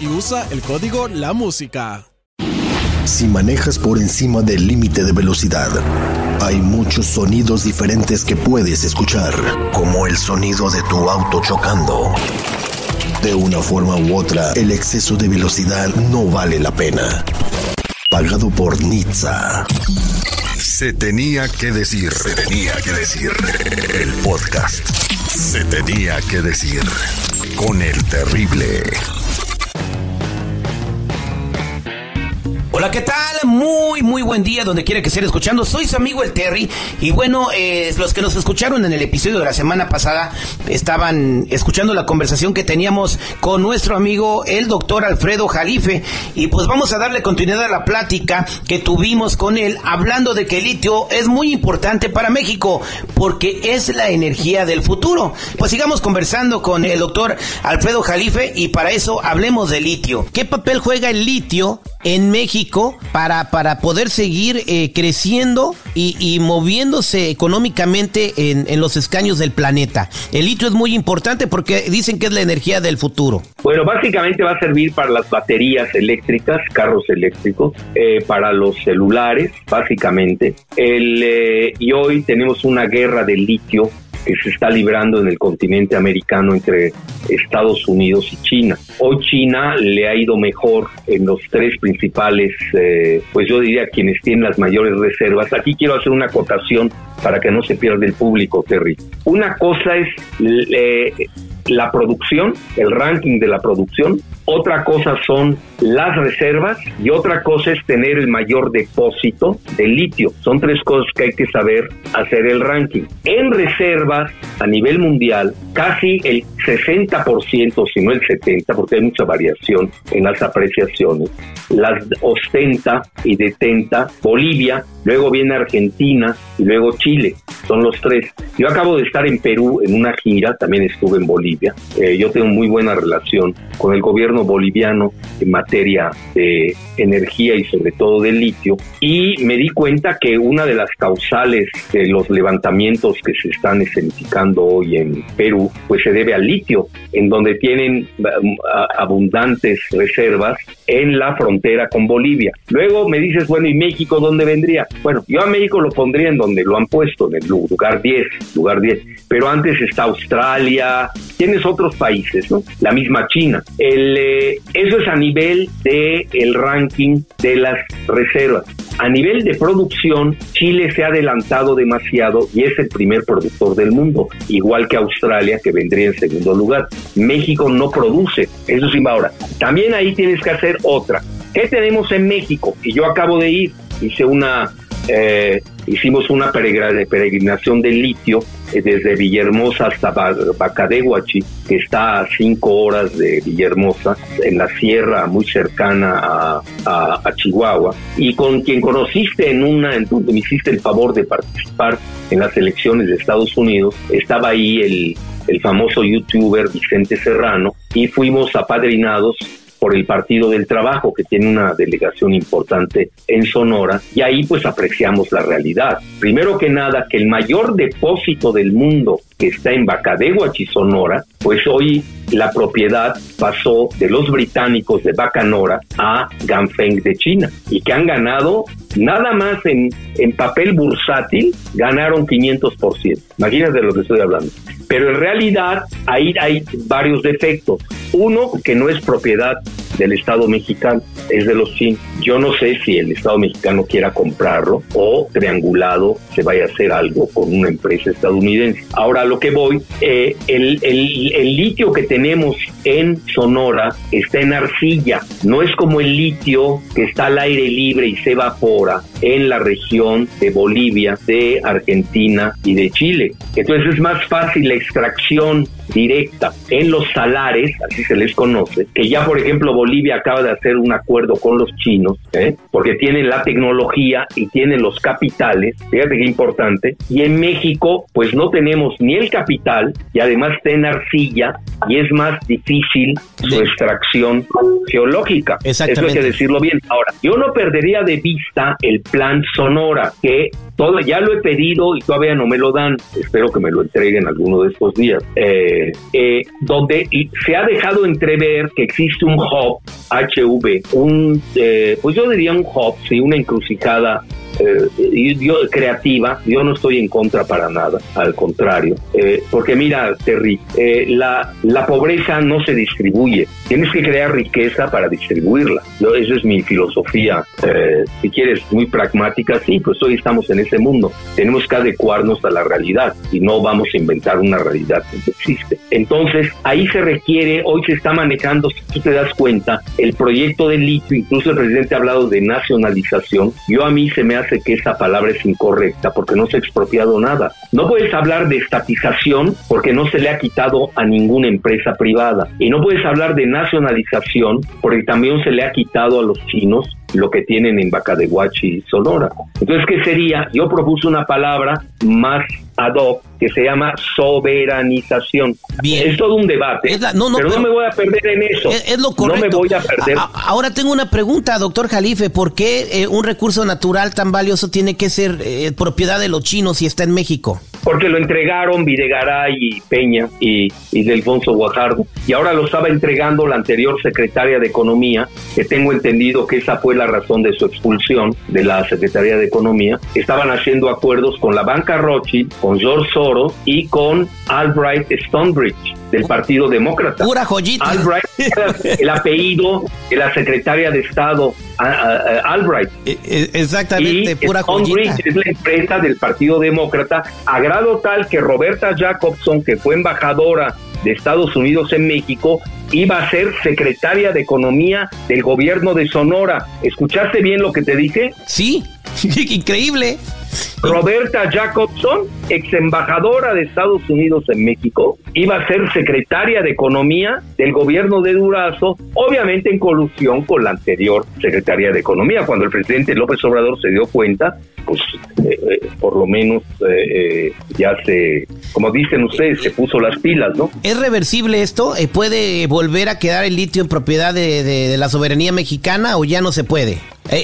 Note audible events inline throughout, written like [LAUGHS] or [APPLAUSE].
y usa el código La Música. Si manejas por encima del límite de velocidad, hay muchos sonidos diferentes que puedes escuchar, como el sonido de tu auto chocando. De una forma u otra, el exceso de velocidad no vale la pena. Pagado por Nizza. Se tenía que decir, se tenía que decir. El podcast. Se tenía que decir. Con el terrible. Hola, ¿qué tal? Muy, muy buen día donde quiera que estén escuchando. Soy su amigo el Terry. Y bueno, eh, los que nos escucharon en el episodio de la semana pasada estaban escuchando la conversación que teníamos con nuestro amigo el doctor Alfredo Jalife. Y pues vamos a darle continuidad a la plática que tuvimos con él hablando de que el litio es muy importante para México porque es la energía del futuro. Pues sigamos conversando con el doctor Alfredo Jalife y para eso hablemos de litio. ¿Qué papel juega el litio en México para, para poder seguir eh, creciendo y, y, moviéndose económicamente en, en, los escaños del planeta. El litio es muy importante porque dicen que es la energía del futuro. Bueno, básicamente va a servir para las baterías eléctricas, carros eléctricos, eh, para los celulares, básicamente. El, eh, y hoy tenemos una guerra de litio que se está librando en el continente americano entre Estados Unidos y China. Hoy China le ha ido mejor en los tres principales, eh, pues yo diría quienes tienen las mayores reservas. Aquí quiero hacer una acotación para que no se pierda el público, Terry. Una cosa es eh, la producción, el ranking de la producción, otra cosa son las reservas y otra cosa es tener el mayor depósito de litio. Son tres cosas que hay que saber hacer el ranking. En reservas a nivel mundial, casi el 60%, si no el 70%, porque hay mucha variación en las apreciaciones, las ostenta y detenta Bolivia, luego viene Argentina y luego Chile. Son los tres. Yo acabo de estar en Perú en una gira, también estuve en Bolivia. Eh, yo tengo muy buena relación con el gobierno boliviano en materia de energía y sobre todo de litio. Y me di cuenta que una de las causales de los levantamientos que se están escenificando hoy en Perú, pues se debe al litio, en donde tienen abundantes reservas en la frontera con Bolivia. Luego me dices, bueno, ¿y México dónde vendría? Bueno, yo a México lo pondría en donde lo han puesto, en el lugar 10, lugar 10. Pero antes está Australia, tienes otros países, ¿no? La misma China. El, eh, eso es a nivel de el ranking de las reservas. A nivel de producción, Chile se ha adelantado demasiado y es el primer productor del mundo, igual que Australia, que vendría en segundo lugar. México no produce, eso sí ahora. También ahí tienes que hacer otra. ¿Qué tenemos en México? Y yo acabo de ir, hice una eh, hicimos una peregrinación de litio desde Villahermosa hasta Bacadehuachi, que está a cinco horas de Villahermosa, en la sierra muy cercana a, a, Chihuahua, y con quien conociste en una, en donde me hiciste el favor de participar en las elecciones de Estados Unidos, estaba ahí el, el famoso youtuber Vicente Serrano, y fuimos apadrinados por el Partido del Trabajo, que tiene una delegación importante en Sonora, y ahí pues apreciamos la realidad. Primero que nada, que el mayor depósito del mundo que está en Bacadehuachi, Sonora, pues hoy la propiedad pasó de los británicos de Bacanora a Ganfeng de China y que han ganado nada más en, en papel bursátil, ganaron 500%. Imagínate de lo que estoy hablando. Pero en realidad ahí hay varios defectos. Uno, que no es propiedad del Estado mexicano, es de los chinos. Yo no sé si el Estado mexicano quiera comprarlo o triangulado se vaya a hacer algo con una empresa estadounidense. Ahora lo que voy, eh, el, el litio que tenemos en Sonora está en arcilla, no es como el litio que está al aire libre y se evapora en la región de Bolivia, de Argentina y de Chile. Entonces es más fácil la extracción directa en los salares, así se les conoce, que ya por ejemplo Bolivia acaba de hacer un acuerdo con los chinos, ¿eh? porque tienen la tecnología y tienen los capitales, fíjate qué importante, y en México pues no tenemos ni el capital y además en arcilla y es más difícil su extracción geológica. Eso hay que decirlo bien. Ahora, yo no perdería de vista el plan Sonora, que todo ya lo he pedido y todavía no me lo dan. Espero que me lo entreguen alguno de estos días. Eh, eh, donde se ha dejado entrever que existe un hub HV, un, eh, pues yo diría un hub, sí, una encrucijada eh, yo, creativa, yo no estoy en contra para nada, al contrario, porque mira, Terry, la, la pobreza no se distribuye, tienes que crear riqueza para distribuirla. Yo, esa es mi filosofía, si quieres, muy pragmática, sí, pues hoy estamos en ese mundo, tenemos que adecuarnos a la realidad y no vamos a inventar una realidad que no existe. Entonces, ahí se requiere, hoy se está manejando, si tú te das cuenta, el proyecto de litio, incluso el presidente ha hablado de nacionalización, yo a mí se me hace que esa palabra es incorrecta porque no se ha expropiado nada. No puedes hablar de estatización porque no se le ha quitado a ninguna empresa privada. Y no puedes hablar de nacionalización porque también se le ha quitado a los chinos lo que tienen en Bacadehuachi y Sonora. Entonces, ¿qué sería? Yo propuse una palabra más ad hoc que se llama soberanización. Es todo un debate, no, pero, no me voy a perder en eso. Es, lo correcto. No me voy a perder. ahora tengo una pregunta, doctor Jalife. ¿Por qué eh, un recurso natural tan valioso tiene que ser eh, propiedad de los chinos y está en México? Porque lo entregaron Videgaray y Peña y, y Delfonso Guajardo. Y ahora lo estaba entregando la anterior secretaria de Economía, que tengo entendido que esa fue la razón de su expulsión de la Secretaría de Economía. Estaban haciendo acuerdos con la banca Rothschild, con George Soros y con Albright Stonebridge del Partido Demócrata. Pura joyita. Albright, [LAUGHS] el apellido de la secretaria de Estado, Albright. E, e, exactamente, pura Stonebridge es la empresa del Partido Demócrata, a grado tal que Roberta Jacobson, que fue embajadora de Estados Unidos en México, iba a ser secretaria de Economía del gobierno de Sonora. ¿Escuchaste bien lo que te dije? Sí, [LAUGHS] increíble. Roberta Jacobson, ex embajadora de Estados Unidos en México, iba a ser secretaria de Economía del gobierno de Durazo, obviamente en colusión con la anterior secretaria de Economía. Cuando el presidente López Obrador se dio cuenta, pues eh, eh, por lo menos eh, ya se, como dicen ustedes, se puso las pilas, ¿no? ¿Es reversible esto? ¿Puede volver a quedar el litio en propiedad de la soberanía mexicana o ya no se puede?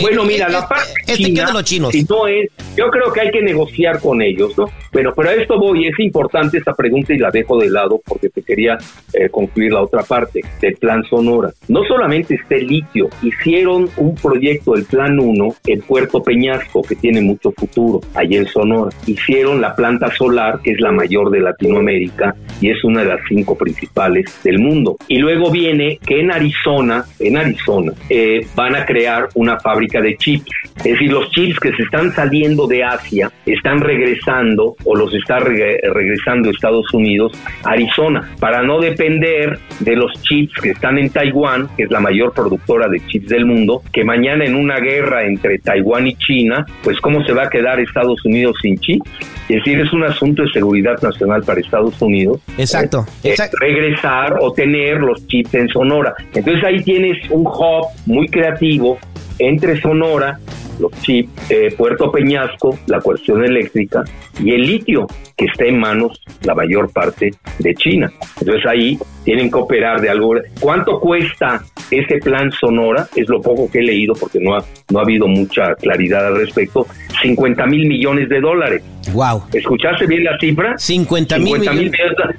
Bueno, mira, la parte china, de los chinos. no es, yo creo que hay que negociar con ellos, ¿no? Pero, pero a esto voy, es importante esta pregunta y la dejo de lado porque te quería eh, concluir la otra parte del Plan Sonora. No solamente este litio, hicieron un proyecto, el Plan 1, en Puerto Peñasco, que tiene mucho futuro, allí en Sonora. Hicieron la planta solar, que es la mayor de Latinoamérica y es una de las cinco principales del mundo. Y luego viene que en Arizona, en Arizona, eh, van a crear una fábrica de chips. Es decir, los chips que se están saliendo de Asia están regresando o los está regresando Estados Unidos a Arizona para no depender de los chips que están en Taiwán, que es la mayor productora de chips del mundo, que mañana en una guerra entre Taiwán y China, pues cómo se va a quedar Estados Unidos sin chips. Es decir, es un asunto de seguridad nacional para Estados Unidos. Exacto. Eh, regresar o tener los chips en Sonora. Entonces ahí tienes un hub muy creativo entre Sonora los chips, eh, Puerto Peñasco, la cuestión eléctrica y el litio, que está en manos la mayor parte de China. Entonces ahí tienen que operar de algo. ¿Cuánto cuesta ese plan Sonora? Es lo poco que he leído porque no ha, no ha habido mucha claridad al respecto. 50 mil millones de dólares. Wow. ¿Escuchaste bien la cifra? 50 mil millones.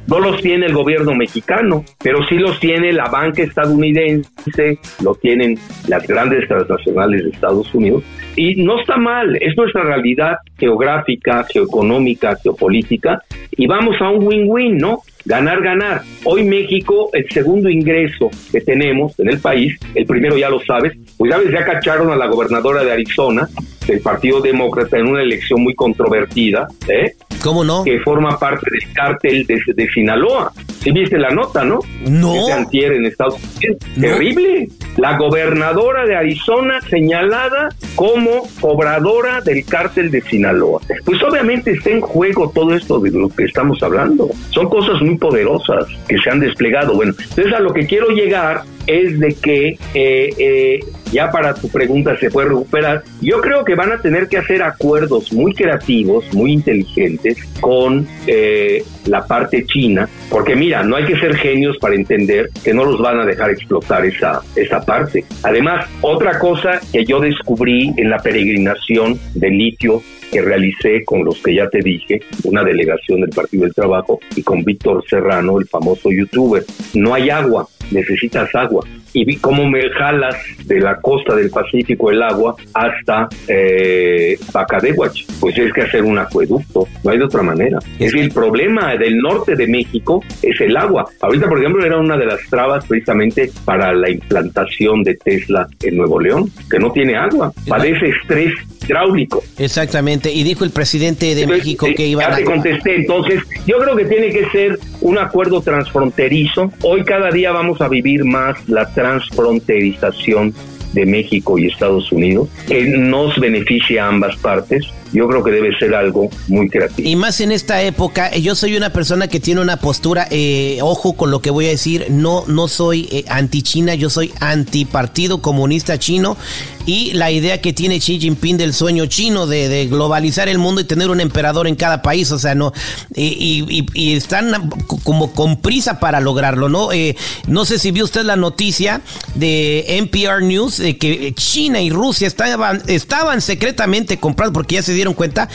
No los tiene el gobierno mexicano, pero sí los tiene la banca estadounidense, lo tienen las grandes transnacionales de Estados Unidos. Y no está mal, es nuestra realidad geográfica, geoeconómica, geopolítica, y vamos a un win-win, ¿no? Ganar, ganar. Hoy México, el segundo ingreso que tenemos en el país, el primero ya lo sabes, pues ya ya cacharon a la gobernadora de Arizona, del Partido Demócrata, en una elección muy controvertida, ¿eh? ¿Cómo no? Que forma parte del cártel de, de Sinaloa. ¿Sí viste la nota, no? No. Antier en Estados Unidos. Terrible. La gobernadora de Arizona señalada como cobradora del cártel de Sinaloa. Pues obviamente está en juego todo esto de lo que estamos hablando. Son cosas muy poderosas que se han desplegado. Bueno, entonces a lo que quiero llegar es de que eh, eh, ya para tu pregunta se puede recuperar. Yo creo que van a tener que hacer acuerdos muy creativos, muy inteligentes con eh, la parte china, porque mira, no hay que ser genios para entender que no los van a dejar explotar esa, esa parte. Además, otra cosa que yo descubrí en la peregrinación de litio que realicé con los que ya te dije, una delegación del Partido del Trabajo y con Víctor Serrano, el famoso youtuber. No hay agua, necesitas agua. Y vi cómo me jalas de la costa del Pacífico el agua hasta eh, Bacadehuach. Pues es que hacer un acueducto, no hay de otra manera. Es decir, el problema del norte de México es el agua. Ahorita, por ejemplo, era una de las trabas precisamente para la implantación de Tesla en Nuevo León, que no tiene agua, padece estrés hidráulico. Exactamente, y dijo el presidente de México que iba a... te contesté, entonces yo creo que tiene que ser un acuerdo transfronterizo. Hoy cada día vamos a vivir más la transfronterización de México y Estados Unidos, que nos beneficia a ambas partes yo creo que debe ser algo muy creativo. Y más en esta época, yo soy una persona que tiene una postura, eh, ojo con lo que voy a decir, no, no soy eh, anti-China, yo soy anti-partido comunista chino y la idea que tiene Xi Jinping del sueño chino de, globalizar el mundo y tener un emperador en cada país, o sea, no, y, y, están como con prisa para lograrlo, ¿no? Eh, no sé si vio usted la noticia de NPR News de que China y Rusia estaban, estaban secretamente comprando, porque ya se dieron cuenta,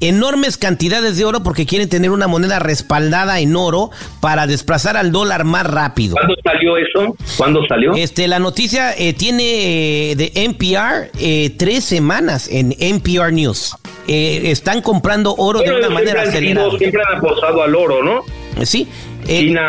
enormes cantidades de oro porque quieren tener una moneda respaldada en oro para desplazar al dólar más rápido. ¿Cuándo salió eso? ¿Cuándo salió? Este, la noticia eh, tiene eh, de NPR eh, tres semanas en NPR News. están comprando oro de una manera acelerada. Siempre han apostado al oro, ¿no? Sí. China,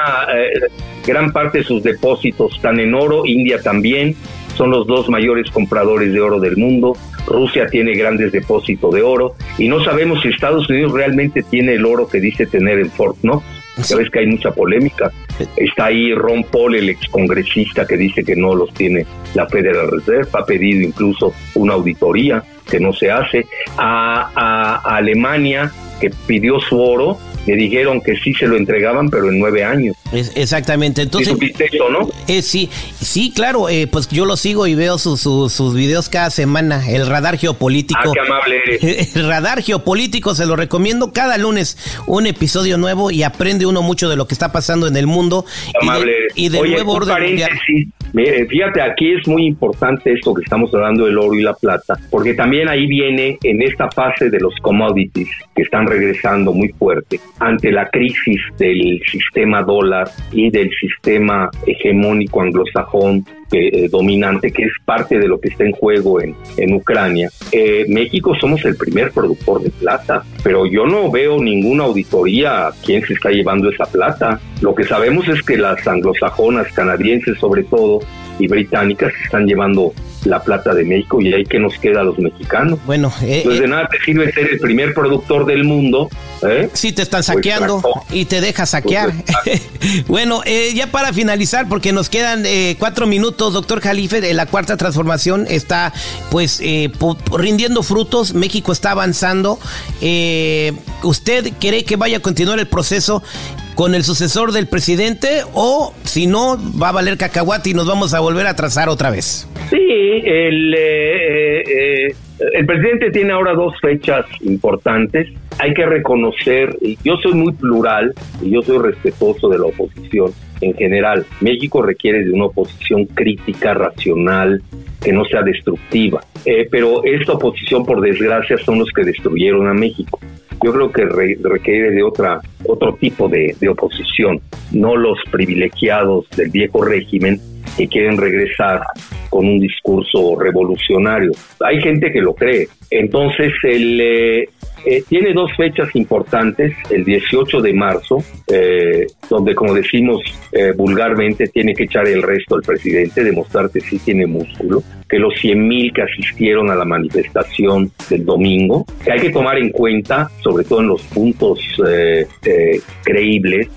gran parte de sus depósitos están en oro, India también son los dos mayores compradores de oro del mundo. Rusia tiene grandes depósitos de oro y no sabemos si Estados Unidos realmente tiene el oro que dice tener en Fort Knox. Sabes que hay mucha polémica. Está ahí Ron Paul, el excongresista, que dice que no los tiene la Federal Reserve. Ha pedido incluso una auditoría que no se hace. A, a Alemania, que pidió su oro, le dijeron que sí se lo entregaban, pero en nueve años. exactamente. Entonces, eso, no? Eh, sí, sí, claro. Eh, pues yo lo sigo y veo sus, sus, videos cada semana. El radar geopolítico. Ah, qué amable eres. [LAUGHS] El radar geopolítico se lo recomiendo cada lunes un episodio nuevo y aprende uno mucho de lo que está pasando en el mundo. amable y de, nuevo orden mundial. Mire, fíjate, aquí es muy importante esto que estamos hablando del oro y la plata, porque también ahí viene en esta fase de los commodities que están regresando muy fuerte ante la crisis del sistema dólar y del sistema hegemónico anglosajón eh, dominante, que es parte de lo que está en juego en, en Ucrania. Eh, México somos el primer productor de plata, pero yo no veo ninguna auditoría a quién se está llevando esa plata. Lo que sabemos es que las anglosajonas, canadienses sobre todo, y británicas están llevando la plata de México y ahí que nos queda a los mexicanos. Bueno, eh, pues de nada te sirve ser el primer productor del mundo. ¿eh? Sí, te están pues saqueando y te deja saquear. Pues [LAUGHS] bueno, eh, ya para finalizar, porque nos quedan eh, cuatro minutos, doctor Jalife, la cuarta transformación está pues rindiendo frutos, México está avanzando. ¿Usted cree que vaya a continuar el proceso con el sucesor del presidente o si no va a valer cacahuate y nos vamos a volver a trazar otra vez. Sí, el, eh, eh, el presidente tiene ahora dos fechas importantes. Hay que reconocer, yo soy muy plural y yo soy respetuoso de la oposición en general. México requiere de una oposición crítica, racional, que no sea destructiva. Eh, pero esta oposición, por desgracia, son los que destruyeron a México. Yo creo que requiere de otra, otro tipo de, oposición, no los privilegiados del viejo régimen que quieren regresar con un discurso revolucionario. Hay gente que lo cree. Entonces, el, eh, eh, tiene dos fechas importantes, el 18 de marzo, eh, donde como decimos eh, vulgarmente tiene que echar el resto al presidente, demostrar que sí tiene músculo, que los 100 mil que asistieron a la manifestación del domingo, que hay que tomar en cuenta, sobre todo en los puntos creíbles,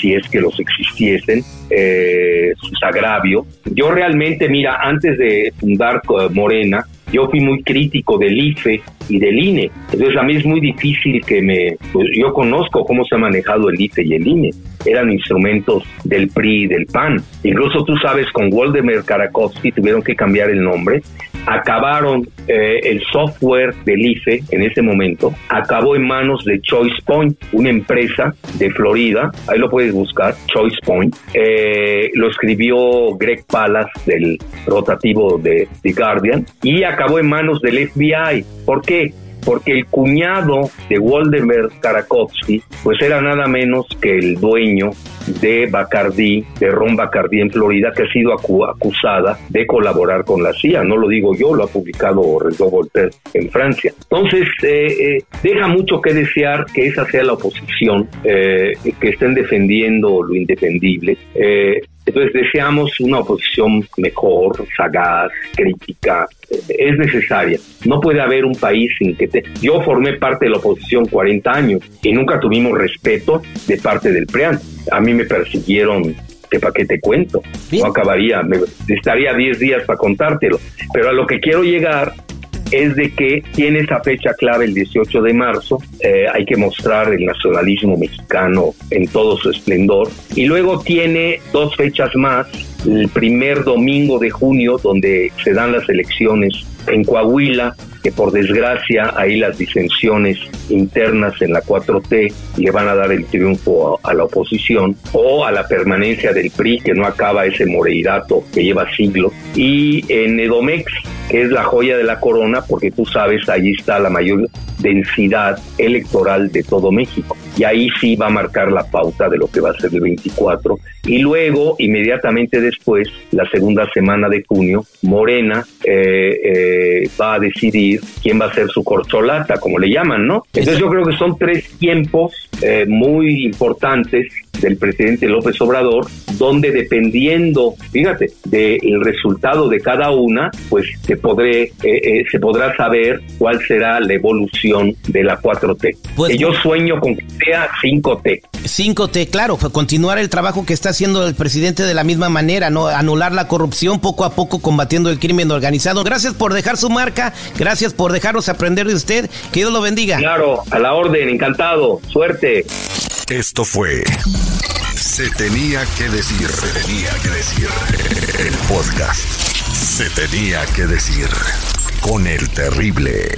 si es que los existiesen, sus agravios. Yo realmente, mira, antes de fundar Morena, yo fui muy crítico del IFE y del INE. Entonces a mí es muy difícil que me... Pues yo conozco cómo se ha manejado el IFE y el INE. Eran instrumentos del PRI y del PAN. Incluso tú sabes, con Waldemar Karakowski tuvieron que cambiar el nombre. Acabaron eh, el software del IFE en ese momento. Acabó en manos de Choice Point, una empresa de Florida. Ahí lo puedes buscar, Choice Point. Eh, lo escribió Greg Palas del rotativo de The Guardian. Y acabó en manos del FBI. ¿Por qué? Porque el cuñado de Waldemar Karakowski, pues era nada menos que el dueño de Bacardi, de Ron Bacardi en Florida, que ha sido acusada de colaborar con la CIA. No lo digo yo, lo ha publicado Renaud Voltaire en Francia. Entonces, eh, eh, deja mucho que desear que esa sea la oposición, eh, que estén defendiendo lo indefendible. Entonces deseamos una oposición mejor, sagaz, crítica, es necesaria. No puede haber un país sin que te... Yo formé parte de la oposición 40 años y nunca tuvimos respeto de parte del PREAN. A mí me persiguieron que para qué te cuento. No acabaría, me, estaría 10 días para contártelo. Pero a lo que quiero llegar es de que tiene esa fecha clave el 18 de marzo, eh, hay que mostrar el nacionalismo mexicano en todo su esplendor, y luego tiene dos fechas más, el primer domingo de junio, donde se dan las elecciones en Coahuila, que por desgracia ahí las disensiones internas en la 4T le van a dar el triunfo a, la oposición o a la permanencia del PRI que no acaba ese moreirato que lleva siglos. Y en Edomex que es la joya de la corona porque tú sabes allí está la mayor densidad electoral de todo México y ahí sí va a marcar la pauta de lo que va a ser el 24 y luego inmediatamente después la segunda semana de junio Morena eh, eh, va a decidir quién va a ser su corcholata, como le llaman, ¿no? Entonces yo creo que son tres tiempos eh, muy importantes del presidente López Obrador, donde dependiendo, fíjate, del resultado de cada una, pues se, podré, eh, eh, se podrá saber cuál será la evolución de la 4T. Pues, yo sueño con que sea 5T. 5T, claro, continuar el trabajo que está haciendo el presidente de la misma manera, ¿no? Anular la corrupción poco a poco combatiendo el crimen organizado. Gracias por dejar su marca, gracias por dejarnos aprender de usted. Que Dios lo bendiga. Claro, a la orden, encantado. Suerte. Esto fue Se tenía que decir, se tenía que decir el podcast. Se tenía que decir con el terrible.